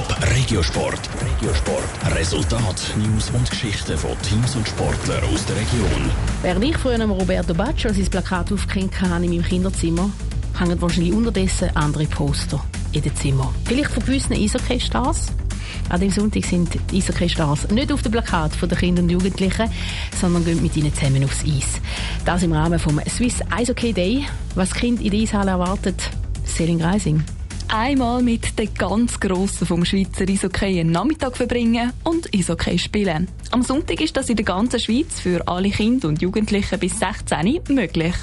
Top Regiosport. Regiosport. Resultat, News und Geschichten von Teams und Sportlern aus der Region. Während ich früher am Roberto Baccio sein Plakat aufgehängt habe in meinem Kinderzimmer, hängen wahrscheinlich unterdessen andere Poster in den Zimmer. Vielleicht von gewissen Eishockey-Stars. An dem Sonntag sind die Eishockey-Stars nicht auf dem Plakat der Kinder und Jugendlichen, sondern gehen mit ihnen zusammen aufs Eis. Das im Rahmen vom Swiss Eishockey Day. Was Kind in der Eishalle erwartet, Selin Greising einmal mit den ganz Grossen vom Schweizer Eishockey einen Nachmittag verbringen und Eishockey spielen. Am Sonntag ist das in der ganzen Schweiz für alle Kinder und Jugendlichen bis 16 möglich.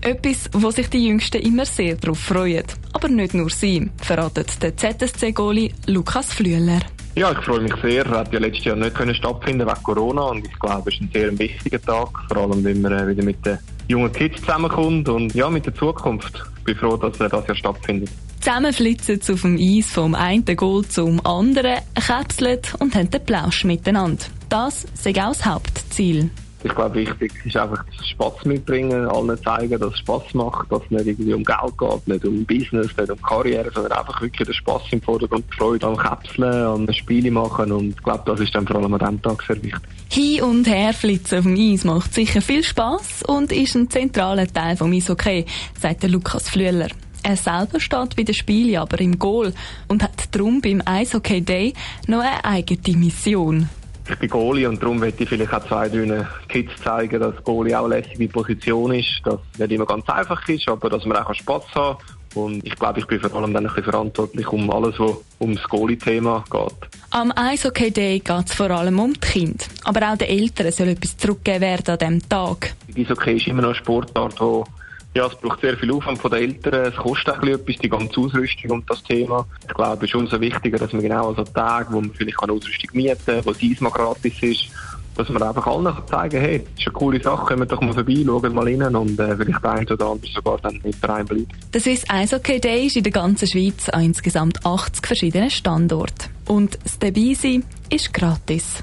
Etwas, wo sich die Jüngsten immer sehr darauf freuen. Aber nicht nur sie, verratet der ZSC-Goli Lukas Flüeler. Ja, ich freue mich sehr. Er hat ja letztes Jahr nicht können stattfinden wegen Corona und ich glaube, es ist ein sehr wichtiger Tag, vor allem wenn man äh, wieder mit den jungen Kids zusammenkommt und ja, mit der Zukunft. Ich bin froh, dass das ja stattfindet. Zusammen flitzen sie auf dem Eis vom einen Goal zum anderen, käpseln und haben den Plausch miteinander. Das ist auch das Hauptziel. Ich glaube, wichtig ist einfach das Spaß mitbringen, allen zeigen, dass es Spaß macht, dass es nicht irgendwie um Geld geht, nicht um Business, nicht um Karriere, sondern einfach wirklich der Spaß im Vordergrund, die Freude am Käpseln, an Spiele machen und ich glaube, das ist dann vor allem an diesem Tag sehr wichtig. Hin und her flitzen auf dem Eis macht sicher viel Spaß und ist ein zentraler Teil vom Eishockey, sagt der Lukas Flüeler. Er selber steht bei den Spielen aber im Goal und hat darum beim Eishockey Day noch eine eigene Mission. Ich bin Goalie und darum möchte ich vielleicht auch zwei, drei Kids zeigen, dass Goalie auch eine lässige Position ist, dass es nicht immer ganz einfach ist, aber dass man auch Spass haben kann. Und ich glaube, ich bin vor allem dann ein bisschen verantwortlich um alles, was um das Goalie-Thema geht. Am Eishockey Day geht es vor allem um die Kinder. Aber auch den Eltern soll etwas zurückgegeben werden an diesem Tag. Eishockey ist immer noch eine Sportart, die ja, es braucht sehr viel Aufwand von den Eltern. Es kostet auch etwas, die ganze Ausrüstung und das Thema. Ich glaube, es ist umso wichtiger, dass man genau an so Tagen, wo man vielleicht eine Ausrüstung mieten kann, wo Eis mal gratis ist, dass man einfach allen zeigen kann, hey, das ist eine coole Sache, kommt doch mal vorbei, schaut mal rein und äh, vielleicht ein oder andere sogar dann mit rein bleibt. Der Swiss Eishockey Day ist in der ganzen Schweiz an insgesamt 80 verschiedenen Standorten. Und das Dabeisein ist gratis.